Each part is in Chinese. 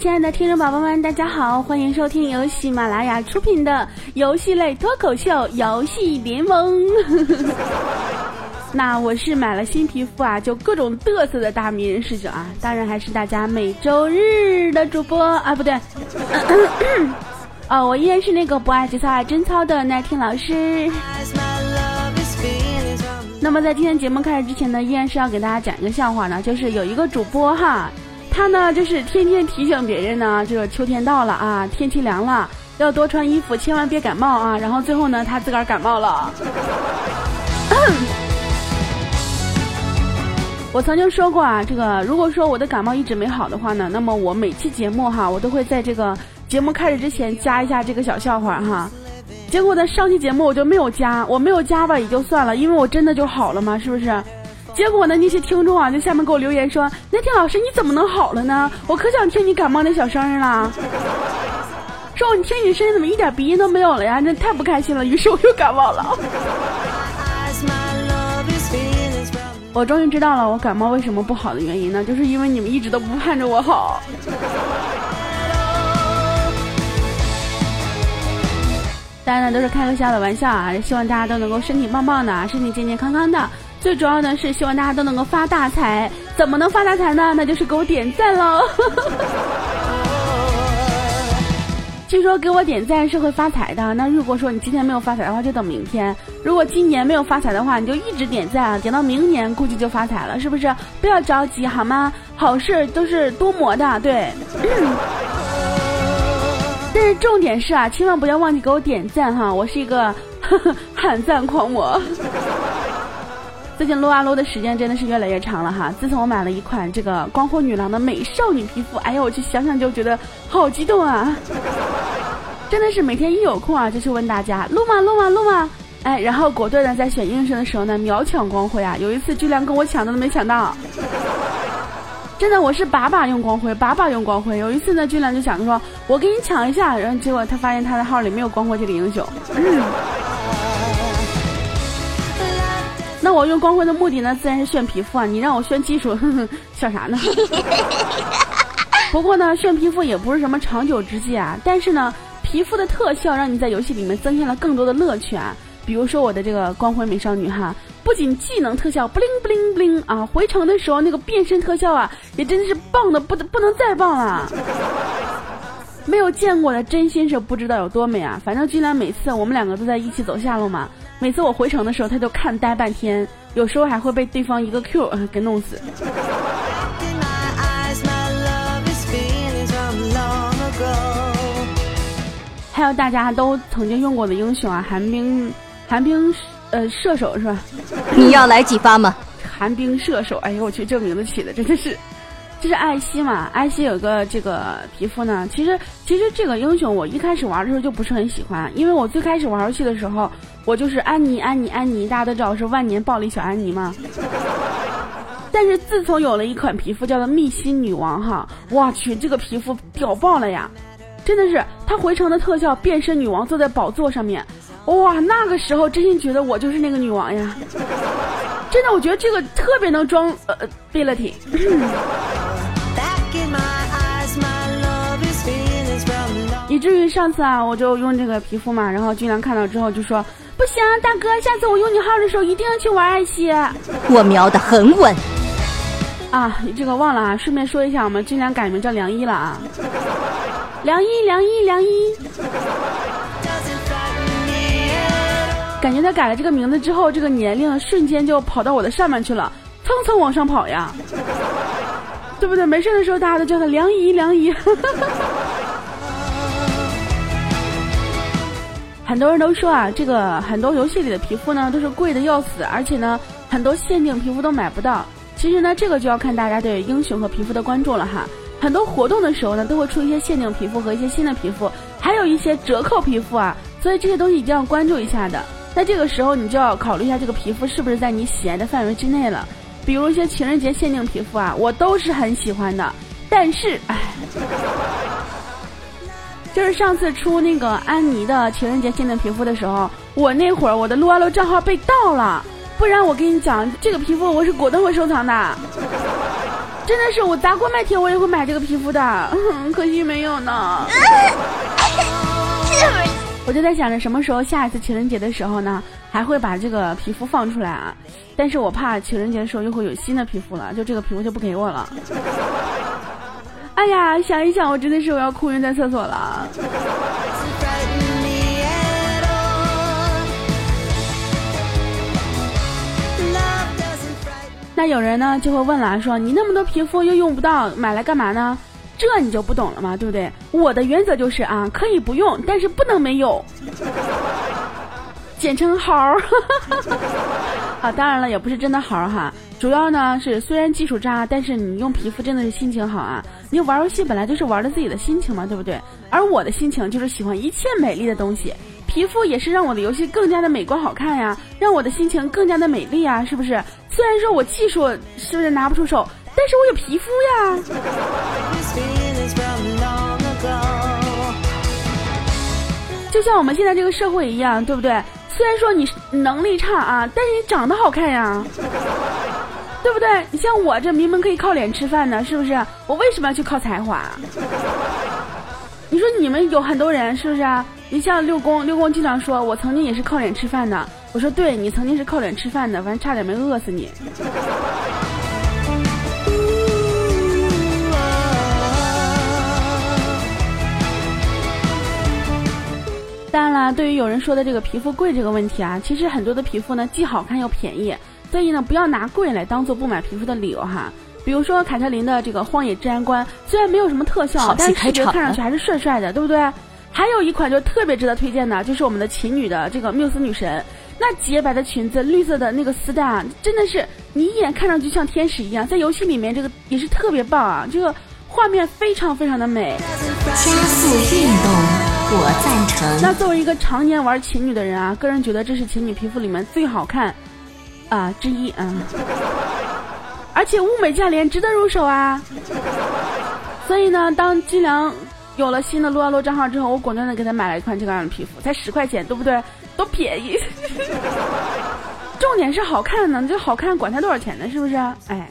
亲爱的听众宝宝们，大家好，欢迎收听由喜马拉雅出品的游戏类脱口秀《游戏联盟》。那我是买了新皮肤啊，就各种嘚瑟的大迷人视角啊，当然还是大家每周日的主播啊，不对，哦，我依然是那个不爱节操爱贞操的耐听老师。那么在今天节目开始之前呢，依然是要给大家讲一个笑话呢，就是有一个主播哈。他呢，就是天天提醒别人呢，这个秋天到了啊，天气凉了，要多穿衣服，千万别感冒啊。然后最后呢，他自个儿感冒了。我曾经说过啊，这个如果说我的感冒一直没好的话呢，那么我每期节目哈，我都会在这个节目开始之前加一下这个小笑话哈。结果呢，上期节目我就没有加，我没有加吧也就算了，因为我真的就好了嘛，是不是？结果呢？那些听众啊，在下面给我留言说：“那天老师你怎么能好了呢？我可想听你感冒那小声了。说我听你声音怎么一点鼻音都没有了呀？真太不开心了。于是我又感冒了。我终于知道了我感冒为什么不好的原因呢？就是因为你们一直都不盼着我好。大家呢，都是开个笑的玩笑啊！希望大家都能够身体棒棒的，身体健健康康的。最主要的是希望大家都能够发大财，怎么能发大财呢？那就是给我点赞喽！据说给我点赞是会发财的。那如果说你今天没有发财的话，就等明天；如果今年没有发财的话，你就一直点赞啊，点到明年估计就发财了，是不是？不要着急好吗？好事都是多磨的，对。但是重点是啊，千万不要忘记给我点赞哈！我是一个 喊赞狂魔。最近撸啊撸的时间真的是越来越长了哈！自从我买了一款这个光辉女郎的美少女皮肤，哎呀，我去想想就觉得好激动啊！真的是每天一有空啊，就去问大家撸吗撸吗撸吗？哎，然后果断的在选英雄的时候呢，秒抢光辉啊！有一次居然跟我抢的都没抢到，真的我是把把用光辉，把把用光辉。有一次呢，俊良就想着说，我给你抢一下，然后结果他发现他的号里没有光辉这个英雄。那我用光辉的目的呢，自然是炫皮肤啊！你让我炫技术，笑啥呢？不过呢，炫皮肤也不是什么长久之计啊。但是呢，皮肤的特效让你在游戏里面增添了更多的乐趣啊。比如说我的这个光辉美少女哈，不仅技能特效不灵不灵不灵啊，回城的时候那个变身特效啊，也真的是棒的不不能再棒了。没有见过的真心是不知道有多美啊！反正居然每次我们两个都在一起走下路嘛。每次我回城的时候，他就看呆半天，有时候还会被对方一个 Q 给弄死。还有大家都曾经用过的英雄啊，寒冰，寒冰，呃，射手是吧？你要来几发吗？寒冰射手，哎呦我去，这名字起的真的是。这是艾希嘛？艾希有个这个皮肤呢。其实，其实这个英雄我一开始玩的时候就不是很喜欢，因为我最开始玩游戏的时候，我就是安妮，安妮，安妮，大家都知道是万年暴力小安妮嘛。但是自从有了一款皮肤叫做蜜心女王哈，我去，这个皮肤屌爆了呀！真的是，她回城的特效，变身女王坐在宝座上面，哇，那个时候真心觉得我就是那个女王呀！真的，我觉得这个特别能装呃 ability。至于上次啊，我就用这个皮肤嘛，然后军良看到之后就说：“不行，大哥，下次我用你号的时候一定要去玩艾希。”我瞄的很稳。啊，这个忘了啊，顺便说一下，我们军良改名叫梁一了啊。梁一，梁一，梁一。感觉他改了这个名字之后，这个年龄瞬间就跑到我的上面去了，蹭蹭往上跑呀，对不对？没事的时候大家都叫他梁姨，梁姨。很多人都说啊，这个很多游戏里的皮肤呢都是贵的要死，而且呢很多限定皮肤都买不到。其实呢，这个就要看大家对英雄和皮肤的关注了哈。很多活动的时候呢，都会出一些限定皮肤和一些新的皮肤，还有一些折扣皮肤啊，所以这些东西一定要关注一下的。在这个时候，你就要考虑一下这个皮肤是不是在你喜爱的范围之内了。比如一些情人节限定皮肤啊，我都是很喜欢的，但是唉。就是上次出那个安妮的情人节限定皮肤的时候，我那会儿我的撸啊撸账号被盗了，不然我跟你讲，这个皮肤我是果断会收藏的，真的是我砸锅卖铁我也会买这个皮肤的，可惜没有呢。我就在想着什么时候下一次情人节的时候呢，还会把这个皮肤放出来啊？但是我怕情人节的时候又会有新的皮肤了，就这个皮肤就不给我了。哎呀，想一想，我真的是我要哭晕在厕所了。那有人呢就会问了，说你那么多皮肤又用不到，买来干嘛呢？这你就不懂了吗？对不对？我的原则就是啊，可以不用，但是不能没有，简称好儿。啊，当然了，也不是真的好哈。主要呢是虽然技术渣，但是你用皮肤真的是心情好啊。你玩游戏本来就是玩的自己的心情嘛，对不对？而我的心情就是喜欢一切美丽的东西，皮肤也是让我的游戏更加的美观好看呀，让我的心情更加的美丽啊，是不是？虽然说我技术是不是拿不出手？但是我有皮肤呀，就像我们现在这个社会一样，对不对？虽然说你能力差啊，但是你长得好看呀，对不对？你像我这明明可以靠脸吃饭的，是不是？我为什么要去靠才华？你说你们有很多人是不是？你像六公，六公经常说，我曾经也是靠脸吃饭的。我说，对你曾经是靠脸吃饭的，反正差点没饿死你。当然了，对于有人说的这个皮肤贵这个问题啊，其实很多的皮肤呢既好看又便宜，所以呢不要拿贵来当做不买皮肤的理由哈。比如说凯特琳的这个荒野治安官，虽然没有什么特效，但是视觉看上去还是帅帅的，对不对？还有一款就特别值得推荐的，就是我们的琴女的这个缪斯女神，那洁白的裙子，绿色的那个丝带啊，真的是你一眼看上去像天使一样，在游戏里面这个也是特别棒啊，这个画面非常非常的美。加速运动。我赞成。那作为一个常年玩琴女的人啊，个人觉得这是琴女皮肤里面最好看啊之一嗯，而且物美价廉，值得入手啊。所以呢，当金良有了新的撸啊撸账号之后，我果断的给他买了一款这个样的皮肤，才十块钱，对不对？多便宜。重点是好看呢，这好看管它多少钱呢？是不是？哎。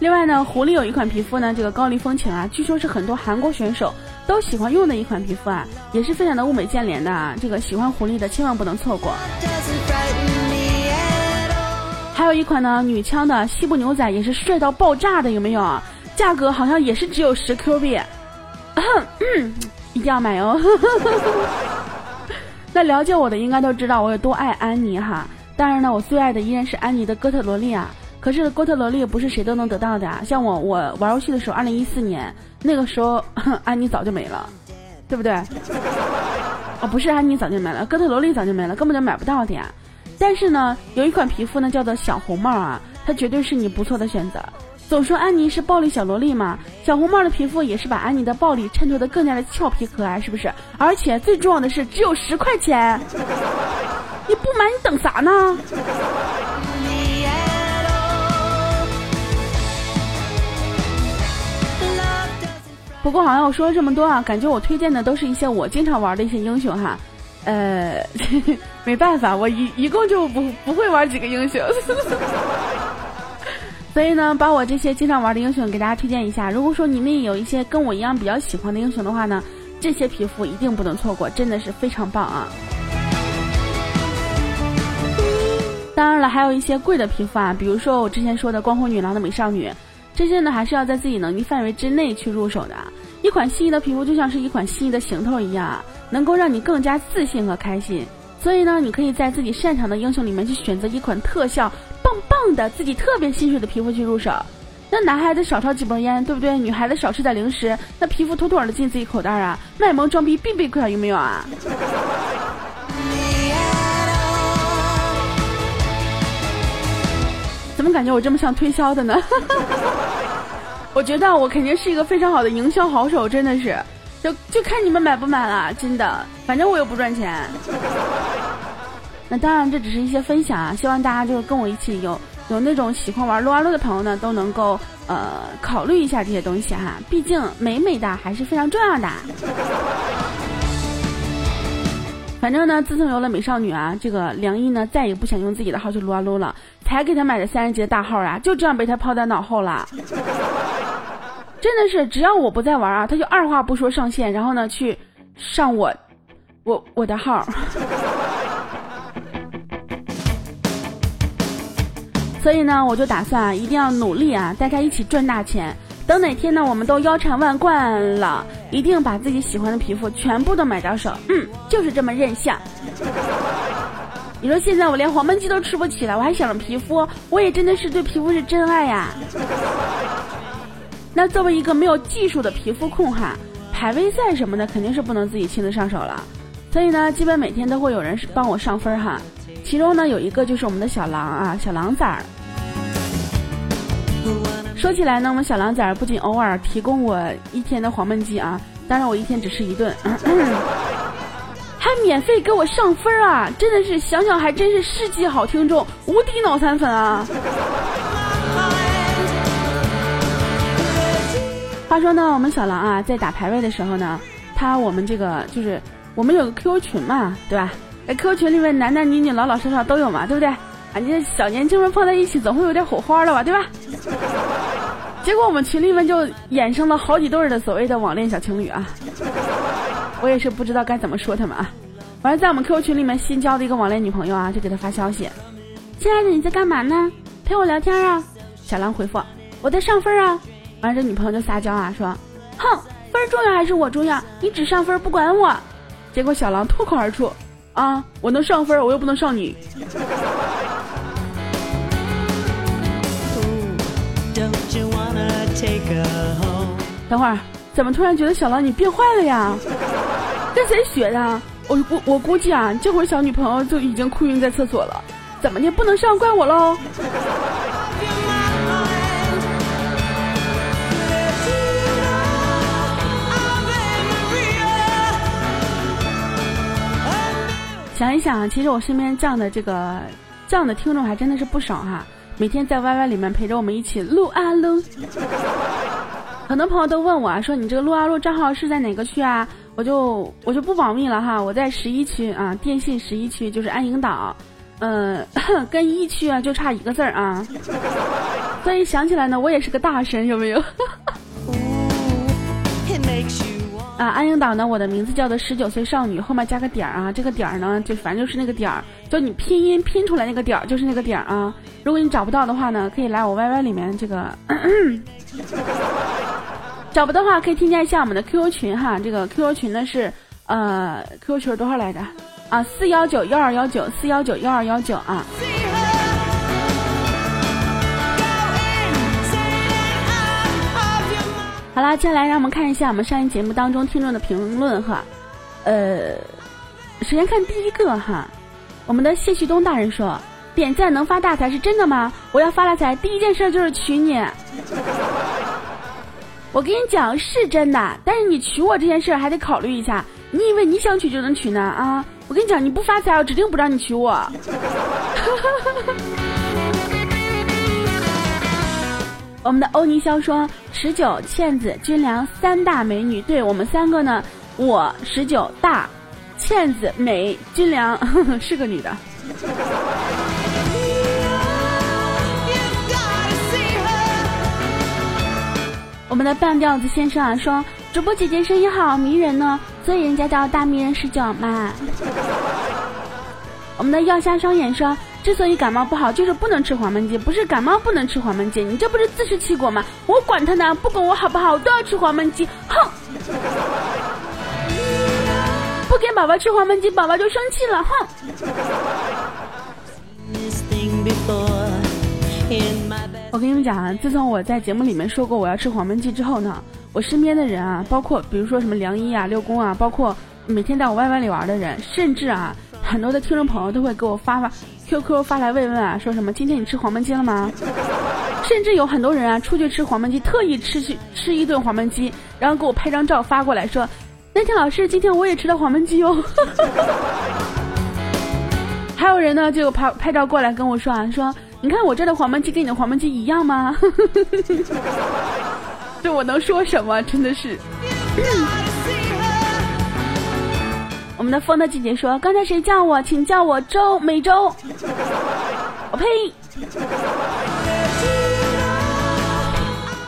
另外呢，狐狸有一款皮肤呢，这个高丽风情啊，据说是很多韩国选手都喜欢用的一款皮肤啊，也是非常的物美价廉的啊。这个喜欢狐狸的千万不能错过。还有一款呢，女枪的西部牛仔也是帅到爆炸的，有没有？价格好像也是只有十 Q 币，一定要买哦。那了解我的应该都知道我有多爱安妮哈。当然呢，我最爱的依然是安妮的哥特萝莉啊。可是哥特萝莉不是谁都能得到的啊！像我，我玩游戏的时候，二零一四年那个时候，安妮早就没了，对不对？哦，不是安妮早就没了，哥特萝莉早就没了，根本就买不到的呀。但是呢，有一款皮肤呢，叫做小红帽啊，它绝对是你不错的选择。总说安妮是暴力小萝莉嘛，小红帽的皮肤也是把安妮的暴力衬托的更加的俏皮可爱，是不是？而且最重要的是，只有十块钱，你不买你等啥呢？不过好像我说了这么多啊，感觉我推荐的都是一些我经常玩的一些英雄哈，呃，没办法，我一一共就不不会玩几个英雄，所以呢，把我这些经常玩的英雄给大家推荐一下。如果说你们也有一些跟我一样比较喜欢的英雄的话呢，这些皮肤一定不能错过，真的是非常棒啊！当然了，还有一些贵的皮肤啊，比如说我之前说的光辉女郎的美少女。这些呢，还是要在自己能力范围之内去入手的。一款心仪的皮肤就像是一款心仪的行头一样，能够让你更加自信和开心。所以呢，你可以在自己擅长的英雄里面去选择一款特效棒棒的、自己特别心水的皮肤去入手。那男孩子少抽几包烟，对不对？女孩子少吃点零食，那皮肤妥妥的进自己口袋啊！卖萌装逼必备款有没有啊？怎么感觉我这么像推销的呢？我觉得我肯定是一个非常好的营销好手，真的是，就就看你们买不买了，真的，反正我又不赚钱。那当然，这只是一些分享啊，希望大家就是跟我一起有有那种喜欢玩撸啊撸的朋友呢，都能够呃考虑一下这些东西哈，毕竟美美的还是非常重要的。反正呢，自从有了美少女啊，这个梁毅呢再也不想用自己的号去撸啊撸了，才给他买的三十级的大号啊，就这样被他抛在脑后了。真的是，只要我不在玩啊，他就二话不说上线，然后呢去上我我我的号。所以呢，我就打算啊一定要努力啊，带他一起赚大钱。等哪天呢，我们都腰缠万贯了，一定把自己喜欢的皮肤全部都买到手。嗯，就是这么任性。你说现在我连黄焖鸡都吃不起了，我还想着皮肤，我也真的是对皮肤是真爱呀。那作为一个没有技术的皮肤控哈，排位赛什么的肯定是不能自己亲自上手了。所以呢，基本每天都会有人帮我上分哈。其中呢，有一个就是我们的小狼啊，小狼崽儿。说起来呢，我们小狼崽儿不仅偶尔提供我一天的黄焖鸡啊，当然我一天只吃一顿，还免费给我上分啊！真的是想想还真是世纪好听众，无敌脑残粉啊！话说呢，我们小狼啊，在打排位的时候呢，他我们这个就是我们有个 QQ 群嘛，对吧？在 QQ 群里面，男男女女、老老少少都有嘛，对不对？啊，这小年轻们放在一起，总会有点火花了吧，对吧？结果我们群里面就衍生了好几对儿的所谓的网恋小情侣啊，我也是不知道该怎么说他们啊。完了，在我们 QQ 群里面新交的一个网恋女朋友啊，就给他发消息：“亲爱的，你在干嘛呢？陪我聊天啊。”小狼回复：“我在上分啊。”完了，这女朋友就撒娇啊，说：“哼，分重要还是我重要？你只上分不管我。”结果小狼脱口而出。啊！我能上分，我又不能上你。等会儿，怎么突然觉得小狼你变坏了呀？跟谁学的？我我我估计啊，这会儿小女朋友就已经哭晕在厕所了。怎么的？不能上，怪我喽。想一想，其实我身边这样的这个这样的听众还真的是不少哈。每天在 YY 里面陪着我们一起撸啊撸。很多朋友都问我啊，说你这个撸啊撸账号是在哪个区啊？我就我就不保密了哈。我在十一区啊，电信十一区就是安营岛，嗯，跟一区啊就差一个字儿啊。所以想起来呢，我也是个大神，有没有？啊，安英岛呢？我的名字叫做十九岁少女，后面加个点儿啊。这个点儿呢，就反正就是那个点儿，就你拼音拼出来那个点儿，就是那个点儿啊。如果你找不到的话呢，可以来我 YY 里面这个。找不到的话，可以添加一下我们的 QQ 群哈。这个 QQ 群呢是呃，QQ 群多少来着？啊，四幺九幺二幺九，四幺九幺二幺九啊。好啦，接下来让我们看一下我们上一节目当中听众的评论哈。呃，首先看第一个哈，我们的谢旭东大人说：“点赞能发大财是真的吗？我要发大财，第一件事就是娶你。”我跟你讲是真的，但是你娶我这件事还得考虑一下。你以为你想娶就能娶呢？啊！我跟你讲，你不发财，我指定不让你娶我哈哈哈哈。我们的欧尼潇说：“十九、倩子、军良三大美女，对我们三个呢，我十九大，倩子美，军 良是个女的。”我们的半吊子先生啊说：“主播姐姐声音好迷人呢，所以人家叫大迷人十九嘛。”我们的药虾双眼说。之所以感冒不好，就是不能吃黄焖鸡，不是感冒不能吃黄焖鸡，你这不是自食其果吗？我管他呢，不管我好不好，我都要吃黄焖鸡，哼！不给宝宝吃黄焖鸡，宝宝就生气了，哼！我跟你们讲啊，自从我在节目里面说过我要吃黄焖鸡之后呢，我身边的人啊，包括比如说什么梁一啊、六公啊，包括每天在我 YY 里玩的人，甚至啊。很多的听众朋友都会给我发发 QQ 发来慰问啊，说什么今天你吃黄焖鸡了吗？甚至有很多人啊出去吃黄焖鸡，特意吃去吃一顿黄焖鸡，然后给我拍张照发过来说，那天老师今天我也吃了黄焖鸡哦。还有人呢就拍拍照过来跟我说啊，说你看我这的黄焖鸡跟你的黄焖鸡一样吗？这我能说什么？真的是。我们的风的季节说：“刚才谁叫我？请叫我周美周。”我呸！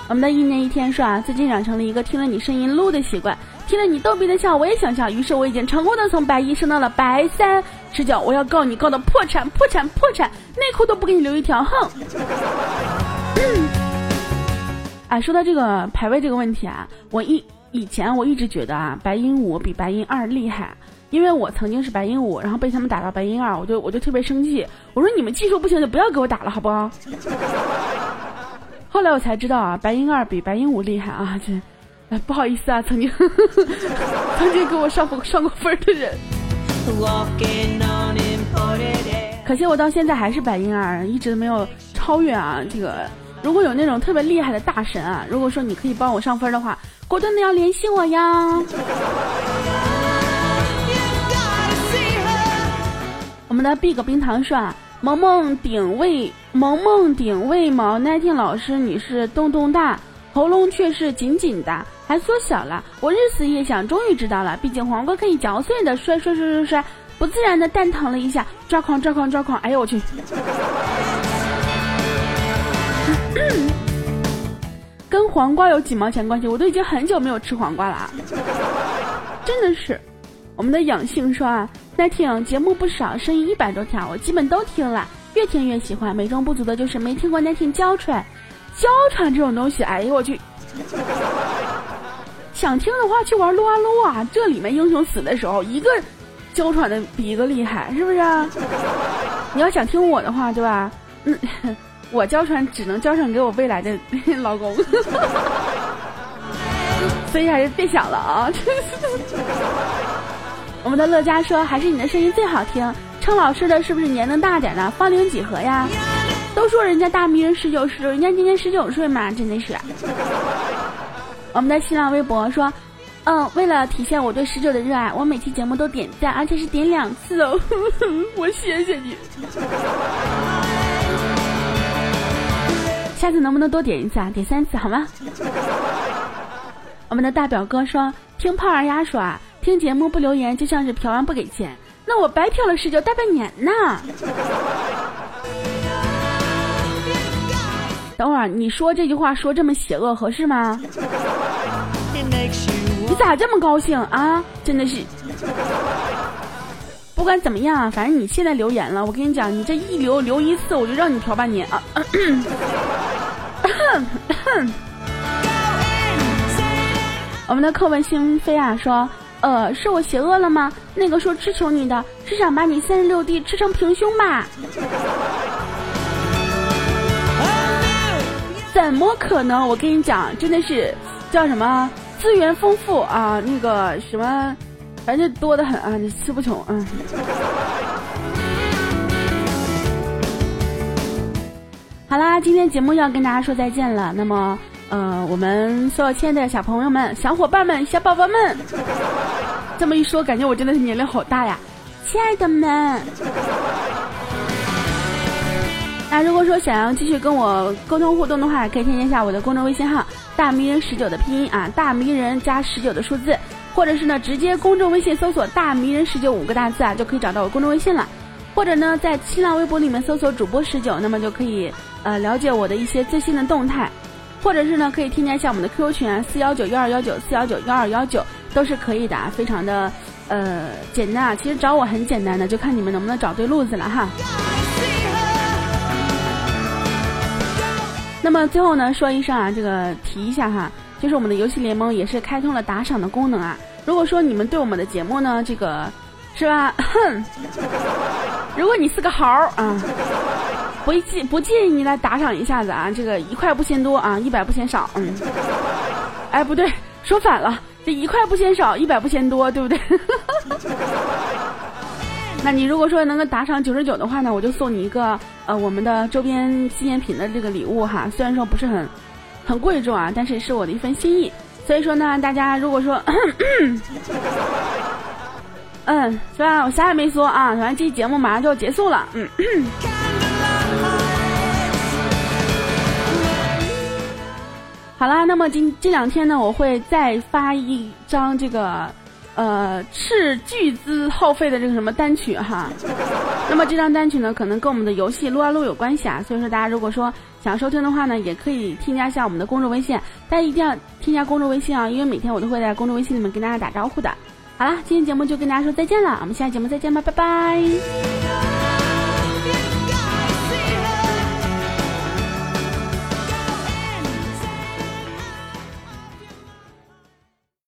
我们的一年一天说啊，最近养成了一个听了你声音录的习惯，听了你逗逼的笑，我也想笑。于是我已经成功的从白一升到了白三。吃脚，我要告你，告到破产，破产，破产，内裤都不给你留一条，哼！啊，说到这个排位这个问题啊，我一以前我一直觉得啊，白银五比白银二厉害，因为我曾经是白银五，然后被他们打到白银二，我就我就特别生气，我说你们技术不行就不要给我打了，好不好？后来我才知道啊，白银二比白银五厉害啊，这，哎，不好意思啊，曾经 曾经给我上过上过分的人。可惜我到现在还是白银二，一直都没有超越啊！这个如果有那种特别厉害的大神啊，如果说你可以帮我上分的话，果断的要联系我呀！们的 Big 冰糖说啊，萌萌顶位，萌萌顶位毛耐听老师，你是洞洞大，喉咙却是紧紧的，还缩小了。我日思夜想，终于知道了，毕竟黄瓜可以嚼碎的，摔摔摔摔摔。不自然的蛋疼了一下，抓狂抓狂抓狂！哎呦我去！跟黄瓜有几毛钱关系？我都已经很久没有吃黄瓜了啊！真的是，我们的养性说啊，那听节目不少，声音一百多条，我基本都听了，越听越喜欢。美中不足的就是没听过那听娇喘，娇喘这种东西，哎呦我去！想听的话去玩撸啊撸啊，这里面英雄死的时候一个。娇喘的比一个厉害，是不是？你要想听我的话，对吧？嗯，我娇喘只能娇喘给我未来的老公，所以还是别想了啊！我们的乐嘉说，还是你的声音最好听。称老师的是不是年龄大点的？芳龄几何呀？都说人家大迷人十九岁，人家今年十九岁嘛，真的是。我们的新浪微博说。嗯，为了体现我对十九的热爱，我每期节目都点赞，而且是点两次哦。我谢谢你，下次能不能多点一次啊？点三次好吗？我们的大表哥说，听胖儿丫说啊，听节目不留言就像是嫖完不给钱，那我白嫖了十九大半年呢。等会儿你说这句话说这么邪恶合适吗？你咋这么高兴啊？真的是，不管怎么样，反正你现在留言了，我跟你讲，你这一留留一次，我就让你嫖半年啊！我们的课文心飞啊说，呃，是我邪恶了吗？那个说吃求你的，是想把你三十六弟吃成平胸吧？怎么可能？我跟你讲，真的是叫什么？资源丰富啊，那个什么，反正多的很啊，你吃不穷，啊。好啦，今天节目要跟大家说再见了。那么，呃，我们所有亲爱的小朋友们、小伙伴们、小宝宝们，这么一说，感觉我真的是年龄好大呀，亲爱的们。那如果说想要继续跟我沟通互动的话，可以添加一下我的公众微信号“大迷人十九”的拼音啊，大迷人加十九的数字，或者是呢直接公众微信搜索“大迷人十九”五个大字啊，就可以找到我公众微信了。或者呢在新浪微博里面搜索主播十九，那么就可以呃了解我的一些最新的动态。或者是呢可以添加一下我们的 QQ 群啊，四幺九幺二幺九四幺九幺二幺九都是可以的，啊，非常的呃简单啊。其实找我很简单的，就看你们能不能找对路子了哈。那么最后呢，说一声啊，这个提一下哈，就是我们的游戏联盟也是开通了打赏的功能啊。如果说你们对我们的节目呢，这个是吧？哼，如果你是个豪啊，不介不介意你来打赏一下子啊，这个一块不嫌多啊，一百不嫌少，嗯。哎，不对，说反了，这一块不嫌少，一百不嫌多，对不对？那你如果说能够打赏九十九的话呢，我就送你一个呃我们的周边纪念品的这个礼物哈。虽然说不是很很贵重啊，但是是我的一份心意。所以说呢，大家如果说，嗯，是吧？我啥也没说啊，反正这期节目马上就要结束了。嗯，好啦，那么今这两天呢，我会再发一张这个。呃斥巨资耗费的这个什么单曲哈。那么这张单曲呢，可能跟我们的游戏撸啊撸有关系啊。所以说大家如果说想收听的话呢，也可以添加一下我们的公众微信，大家一定要添加公众微信啊，因为每天我都会在公众微信里面跟大家打招呼的。好了，今天节目就跟大家说再见了，我们下期节目再见吧，拜拜。